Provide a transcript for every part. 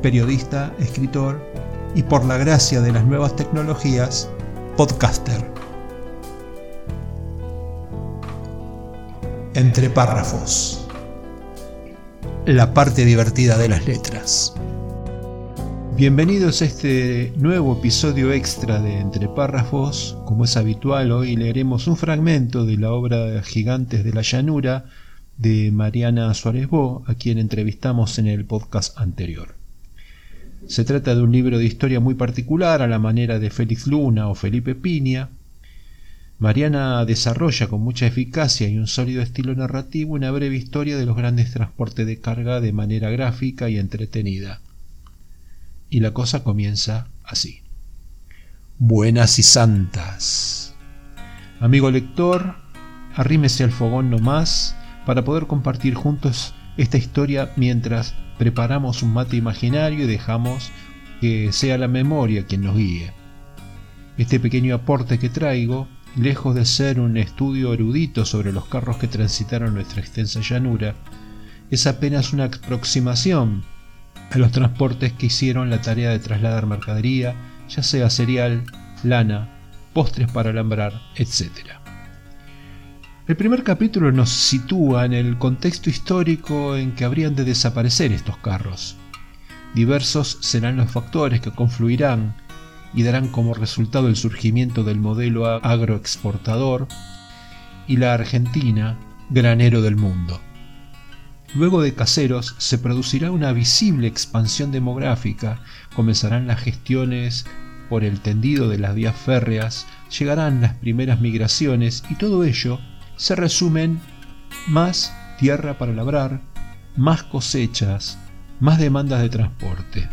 periodista, escritor y por la gracia de las nuevas tecnologías, podcaster. Entre párrafos. La parte divertida de las letras. Bienvenidos a este nuevo episodio extra de Entre párrafos. Como es habitual, hoy leeremos un fragmento de la obra Gigantes de la Llanura de Mariana Suárez Bo, a quien entrevistamos en el podcast anterior. Se trata de un libro de historia muy particular a la manera de Félix Luna o Felipe Piña. Mariana desarrolla con mucha eficacia y un sólido estilo narrativo una breve historia de los grandes transportes de carga de manera gráfica y entretenida. Y la cosa comienza así. Buenas y santas. Amigo lector, arrímese al fogón nomás para poder compartir juntos esta historia mientras preparamos un mate imaginario y dejamos que sea la memoria quien nos guíe. Este pequeño aporte que traigo, lejos de ser un estudio erudito sobre los carros que transitaron nuestra extensa llanura, es apenas una aproximación a los transportes que hicieron la tarea de trasladar mercadería, ya sea cereal, lana, postres para alambrar, etc. El primer capítulo nos sitúa en el contexto histórico en que habrían de desaparecer estos carros. Diversos serán los factores que confluirán y darán como resultado el surgimiento del modelo agroexportador y la Argentina, granero del mundo. Luego de Caseros se producirá una visible expansión demográfica, comenzarán las gestiones por el tendido de las vías férreas, llegarán las primeras migraciones y todo ello se resumen más tierra para labrar, más cosechas, más demandas de transporte.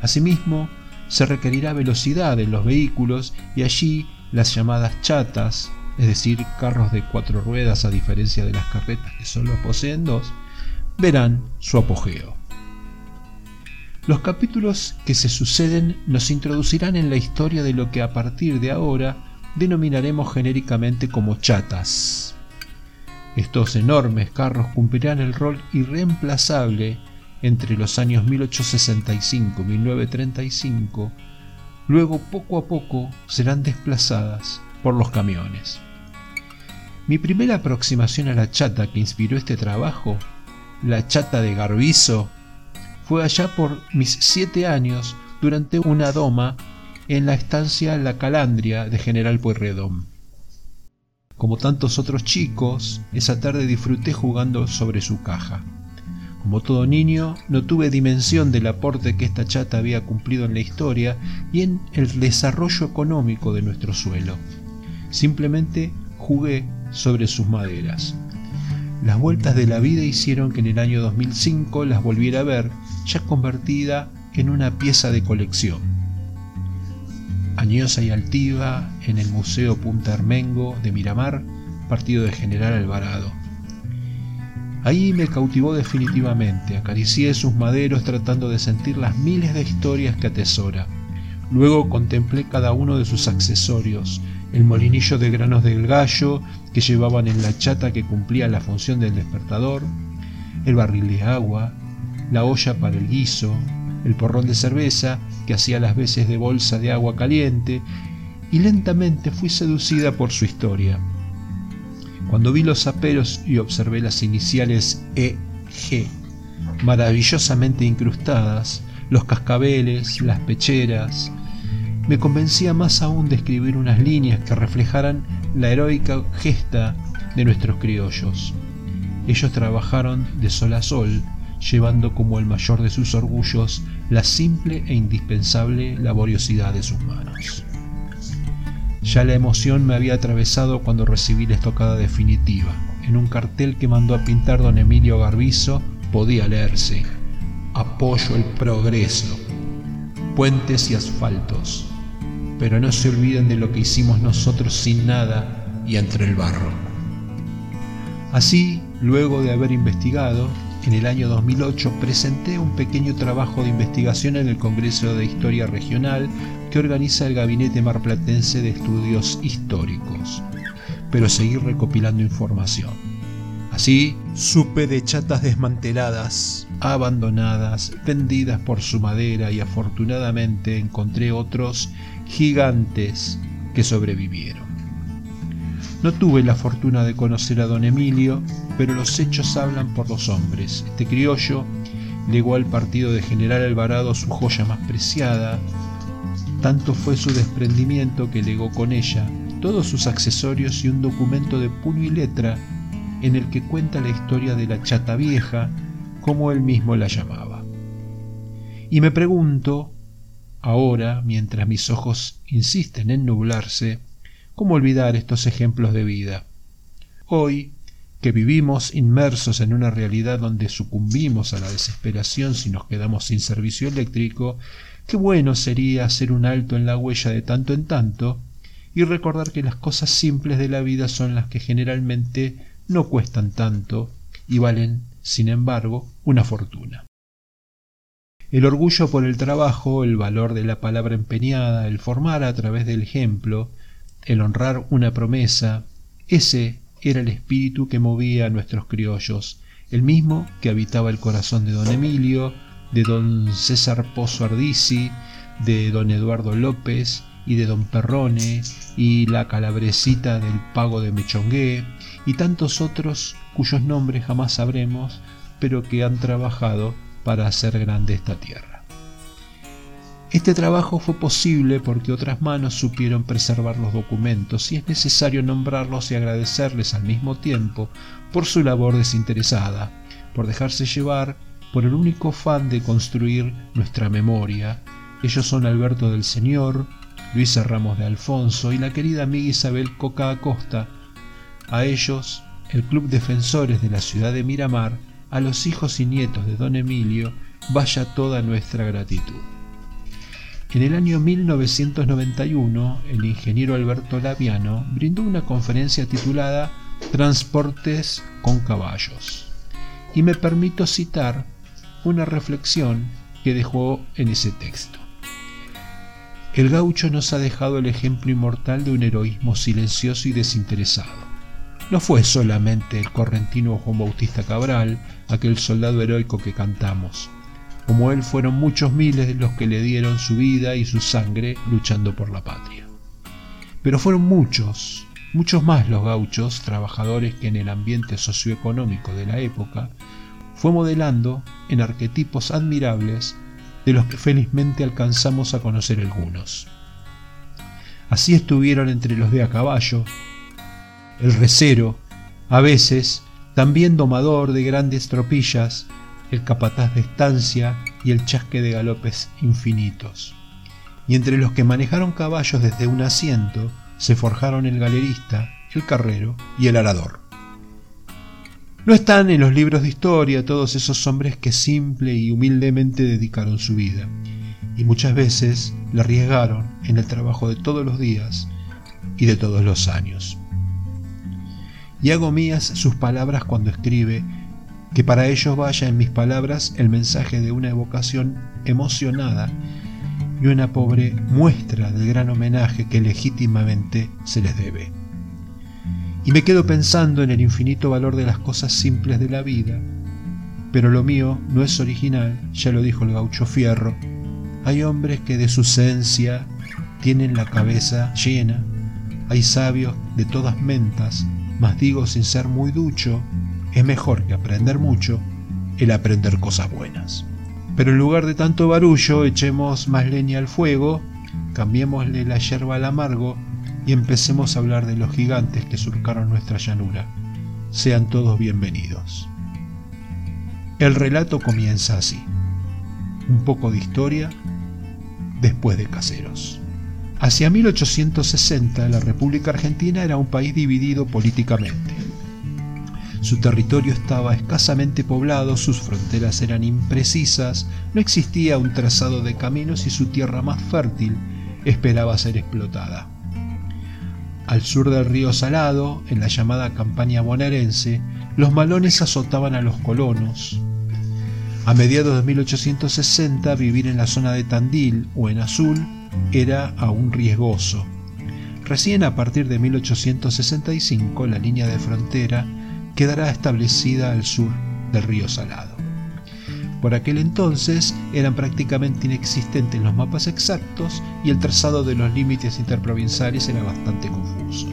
Asimismo, se requerirá velocidad en los vehículos y allí las llamadas chatas, es decir, carros de cuatro ruedas a diferencia de las carretas que solo poseen dos, verán su apogeo. Los capítulos que se suceden nos introducirán en la historia de lo que a partir de ahora denominaremos genéricamente como chatas. Estos enormes carros cumplirán el rol irreemplazable entre los años 1865 y 1935, luego poco a poco serán desplazadas por los camiones. Mi primera aproximación a la chata que inspiró este trabajo, la chata de Garbizo, fue allá por mis siete años durante una doma en la estancia La Calandria de General Pueyrredón. Como tantos otros chicos, esa tarde disfruté jugando sobre su caja. Como todo niño, no tuve dimensión del aporte que esta chata había cumplido en la historia y en el desarrollo económico de nuestro suelo. Simplemente jugué sobre sus maderas. Las vueltas de la vida hicieron que en el año 2005 las volviera a ver, ya convertida en una pieza de colección y altiva en el Museo Punta Armengo de Miramar, partido de General Alvarado. Ahí me cautivó definitivamente, acaricié sus maderos tratando de sentir las miles de historias que atesora. Luego contemplé cada uno de sus accesorios, el molinillo de granos del gallo que llevaban en la chata que cumplía la función del despertador, el barril de agua, la olla para el guiso, el porrón de cerveza que hacía las veces de bolsa de agua caliente, y lentamente fui seducida por su historia. Cuando vi los aperos y observé las iniciales EG, maravillosamente incrustadas, los cascabeles, las pecheras, me convencía más aún de escribir unas líneas que reflejaran la heroica gesta de nuestros criollos. Ellos trabajaron de sol a sol, llevando como el mayor de sus orgullos la simple e indispensable laboriosidad de sus manos. Ya la emoción me había atravesado cuando recibí la estocada definitiva. En un cartel que mandó a pintar don Emilio Garbizo podía leerse apoyo el progreso, puentes y asfaltos, pero no se olviden de lo que hicimos nosotros sin nada y entre el barro. Así, luego de haber investigado, en el año 2008 presenté un pequeño trabajo de investigación en el Congreso de Historia Regional que organiza el Gabinete Marplatense de Estudios Históricos, pero seguí recopilando información. Así supe de chatas desmanteladas, abandonadas, vendidas por su madera y afortunadamente encontré otros gigantes que sobrevivieron. No tuve la fortuna de conocer a don Emilio, pero los hechos hablan por los hombres. Este criollo legó al partido de General Alvarado su joya más preciada. Tanto fue su desprendimiento que legó con ella todos sus accesorios y un documento de puño y letra en el que cuenta la historia de la chata vieja, como él mismo la llamaba. Y me pregunto, ahora, mientras mis ojos insisten en nublarse, ¿Cómo olvidar estos ejemplos de vida? Hoy, que vivimos inmersos en una realidad donde sucumbimos a la desesperación si nos quedamos sin servicio eléctrico, qué bueno sería hacer un alto en la huella de tanto en tanto y recordar que las cosas simples de la vida son las que generalmente no cuestan tanto y valen, sin embargo, una fortuna. El orgullo por el trabajo, el valor de la palabra empeñada, el formar a través del ejemplo, el honrar una promesa, ese era el espíritu que movía a nuestros criollos, el mismo que habitaba el corazón de don Emilio, de don César Pozo Ardisi, de don Eduardo López y de don Perrone y la calabrecita del pago de Mechongué y tantos otros cuyos nombres jamás sabremos, pero que han trabajado para hacer grande esta tierra. Este trabajo fue posible porque otras manos supieron preservar los documentos y es necesario nombrarlos y agradecerles al mismo tiempo por su labor desinteresada, por dejarse llevar por el único afán de construir nuestra memoria. Ellos son Alberto del Señor, Luisa Ramos de Alfonso y la querida amiga Isabel Coca Acosta. A ellos, el Club Defensores de la ciudad de Miramar, a los hijos y nietos de don Emilio, vaya toda nuestra gratitud. En el año 1991, el ingeniero Alberto Laviano brindó una conferencia titulada Transportes con caballos. Y me permito citar una reflexión que dejó en ese texto. El gaucho nos ha dejado el ejemplo inmortal de un heroísmo silencioso y desinteresado. No fue solamente el correntino Juan Bautista Cabral, aquel soldado heroico que cantamos, como él fueron muchos miles los que le dieron su vida y su sangre luchando por la patria. Pero fueron muchos, muchos más los gauchos, trabajadores que en el ambiente socioeconómico de la época fue modelando en arquetipos admirables de los que felizmente alcanzamos a conocer algunos. Así estuvieron entre los de a caballo, el recero, a veces también domador de grandes tropillas, el capataz de estancia y el chasque de galopes infinitos. Y entre los que manejaron caballos desde un asiento se forjaron el galerista, el carrero y el arador. No están en los libros de historia todos esos hombres que simple y humildemente dedicaron su vida, y muchas veces la arriesgaron en el trabajo de todos los días y de todos los años. Y hago mías sus palabras cuando escribe que para ellos vaya en mis palabras el mensaje de una evocación emocionada y una pobre muestra del gran homenaje que legítimamente se les debe. Y me quedo pensando en el infinito valor de las cosas simples de la vida, pero lo mío no es original, ya lo dijo el gaucho Fierro. Hay hombres que de su esencia tienen la cabeza llena, hay sabios de todas mentas, mas digo sin ser muy ducho, es mejor que aprender mucho el aprender cosas buenas. Pero en lugar de tanto barullo, echemos más leña al fuego, cambiémosle la yerba al amargo y empecemos a hablar de los gigantes que surcaron nuestra llanura. Sean todos bienvenidos. El relato comienza así. Un poco de historia después de caseros. Hacia 1860 la República Argentina era un país dividido políticamente Su territorio estaba escasamente poblado, sus fronteras eran imprecisas, no existía un trazado de caminos y su tierra más fértil esperaba ser explotada. Al sur del río Salado, en la llamada campaña bonaerense, los malones azotaban a los colonos. A mediados de 1860 vivir en la zona de Tandil o en Azul era aún riesgoso. Recién a partir de 1865 la línea de frontera quedará establecida al sur del río Salado. Por aquel entonces eran prácticamente inexistentes los mapas exactos y el trazado de los límites interprovinciales era bastante confuso.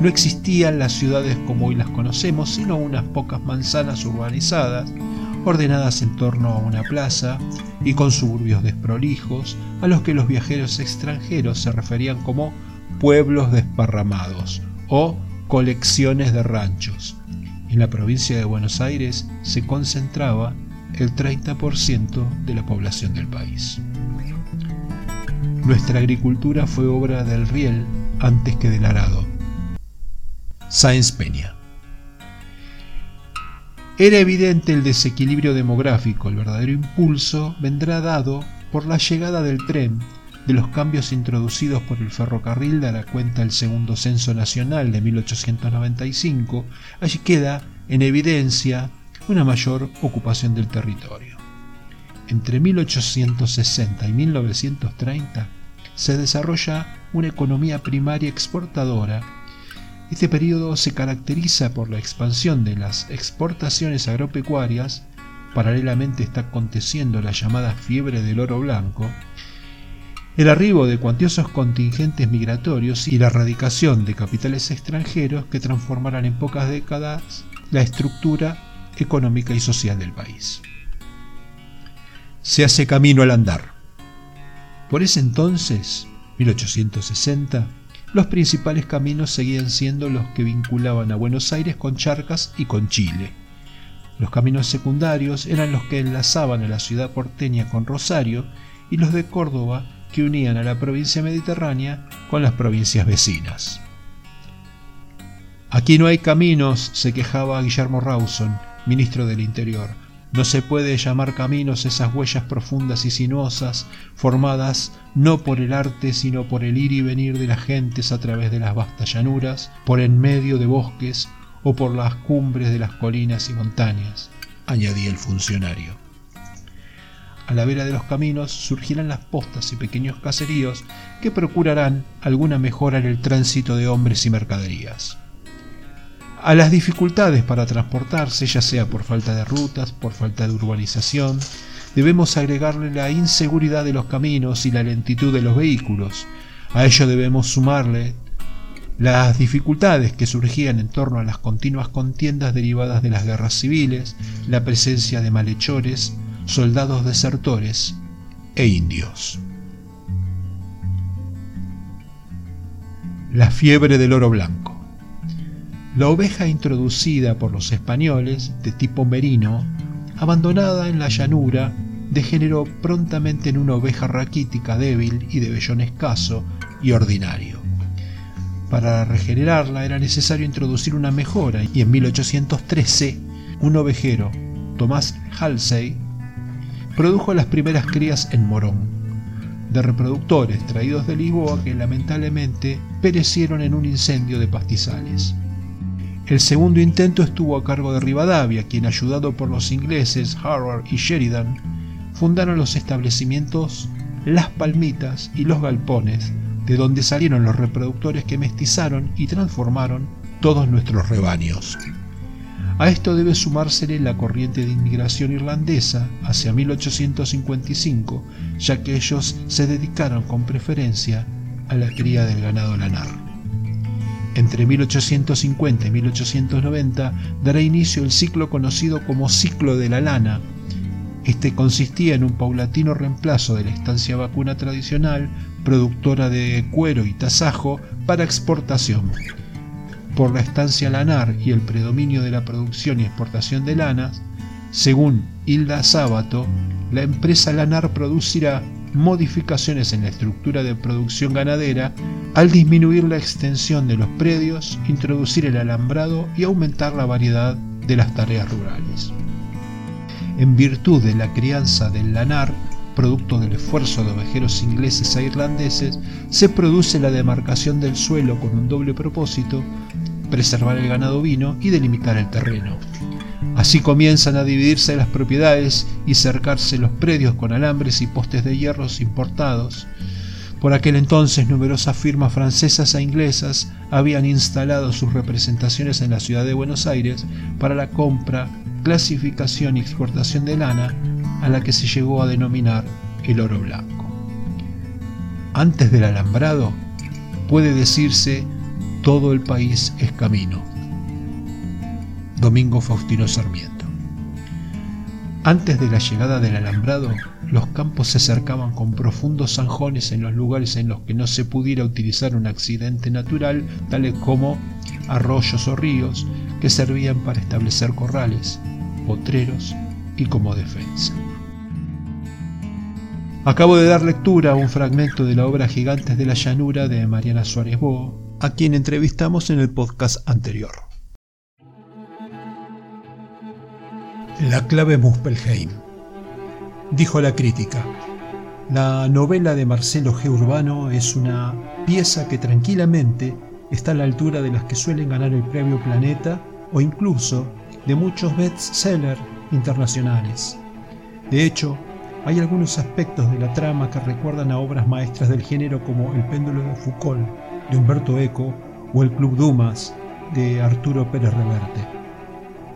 No existían las ciudades como hoy las conocemos, sino unas pocas manzanas urbanizadas, ordenadas en torno a una plaza y con suburbios desprolijos, a los que los viajeros extranjeros se referían como pueblos desparramados o colecciones de ranchos. En la provincia de Buenos Aires se concentraba el 30% de la población del país. Nuestra agricultura fue obra del riel antes que del arado. Sáenz Peña. Era evidente el desequilibrio demográfico, el verdadero impulso vendrá dado por la llegada del tren, de los cambios introducidos por el ferrocarril dará cuenta el segundo censo nacional de 1895, allí queda en evidencia una mayor ocupación del territorio. Entre 1860 y 1930 se desarrolla una economía primaria exportadora. Este periodo se caracteriza por la expansión de las exportaciones agropecuarias, paralelamente está aconteciendo la llamada fiebre del oro blanco, el arribo de cuantiosos contingentes migratorios y la erradicación de capitales extranjeros que transformarán en pocas décadas la estructura económica y social del país. Se hace camino al andar. Por ese entonces, 1860, los principales caminos seguían siendo los que vinculaban a Buenos Aires con Charcas y con Chile. Los caminos secundarios eran los que enlazaban a la ciudad porteña con Rosario y los de Córdoba que unían a la provincia mediterránea con las provincias vecinas. Aquí no hay caminos, se quejaba Guillermo Rawson, ministro del Interior. No se puede llamar caminos esas huellas profundas y sinuosas, formadas no por el arte, sino por el ir y venir de las gentes a través de las vastas llanuras, por en medio de bosques o por las cumbres de las colinas y montañas, añadía el funcionario. A la vera de los caminos surgirán las postas y pequeños caseríos que procurarán alguna mejora en el tránsito de hombres y mercaderías. A las dificultades para transportarse, ya sea por falta de rutas, por falta de urbanización, debemos agregarle la inseguridad de los caminos y la lentitud de los vehículos. A ello debemos sumarle las dificultades que surgían en torno a las continuas contiendas derivadas de las guerras civiles, la presencia de malhechores, soldados desertores e indios. La fiebre del oro blanco. La oveja introducida por los españoles, de tipo merino, abandonada en la llanura, degeneró prontamente en una oveja raquítica débil y de vellón escaso y ordinario. Para regenerarla era necesario introducir una mejora y en 1813 un ovejero, Tomás Halsey, produjo las primeras crías en Morón, de reproductores traídos de Lisboa que lamentablemente perecieron en un incendio de pastizales. El segundo intento estuvo a cargo de Rivadavia, quien ayudado por los ingleses Harvard y Sheridan, fundaron los establecimientos Las Palmitas y Los Galpones, de donde salieron los reproductores que mestizaron y transformaron todos nuestros rebaños. A esto debe sumársele la corriente de inmigración irlandesa hacia 1855, ya que ellos se dedicaron con preferencia a la cría del ganado lanar. Entre 1850 y 1890 dará inicio el ciclo conocido como ciclo de la lana. Este consistía en un paulatino reemplazo de la estancia vacuna tradicional, productora de cuero y tasajo, para exportación. Por la estancia lanar y el predominio de la producción y exportación de lanas, según Hilda Sábato, la empresa lanar producirá modificaciones en la estructura de producción ganadera al disminuir la extensión de los predios, introducir el alambrado y aumentar la variedad de las tareas rurales. En virtud de la crianza del lanar, producto del esfuerzo de ovejeros ingleses e irlandeses, se produce la demarcación del suelo con un doble propósito, preservar el ganado vino y delimitar el terreno. Así comienzan a dividirse las propiedades y cercarse los predios con alambres y postes de hierros importados. Por aquel entonces numerosas firmas francesas e inglesas habían instalado sus representaciones en la ciudad de Buenos Aires para la compra, clasificación y exportación de lana a la que se llegó a denominar el oro blanco. Antes del alambrado, puede decirse todo el país es camino. Domingo Faustino Sarmiento. Antes de la llegada del alambrado, los campos se cercaban con profundos zanjones en los lugares en los que no se pudiera utilizar un accidente natural, tales como arroyos o ríos, que servían para establecer corrales, potreros y como defensa. Acabo de dar lectura a un fragmento de la obra Gigantes de la Llanura de Mariana Suárez Bo, a quien entrevistamos en el podcast anterior. La clave Muspelheim. Dijo la crítica. La novela de Marcelo G. Urbano es una pieza que tranquilamente está a la altura de las que suelen ganar el premio Planeta o incluso de muchos bestsellers internacionales. De hecho, hay algunos aspectos de la trama que recuerdan a obras maestras del género como El péndulo de Foucault de Humberto Eco o El Club Dumas de Arturo Pérez Reverte.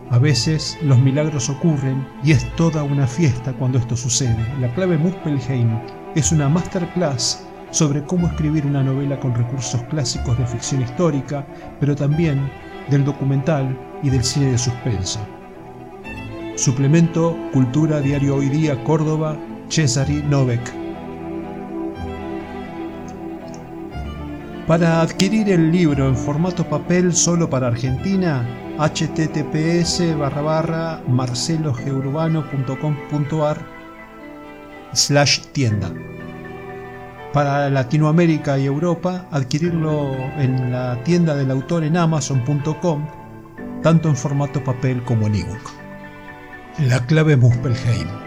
A veces los milagros ocurren y es toda una fiesta cuando esto sucede. La clave Muspelheim es una masterclass sobre cómo escribir una novela con recursos clásicos de ficción histórica, pero también del documental y del cine de suspenso. Suplemento Cultura Diario Hoy Día Córdoba, Cesari Novek. Para adquirir el libro en formato papel solo para Argentina, https barra barra marcelogeurbano.com.ar slash tienda. Para Latinoamérica y Europa, adquirirlo en la tienda del autor en amazon.com, tanto en formato papel como en ebook. La clave Muspelheim.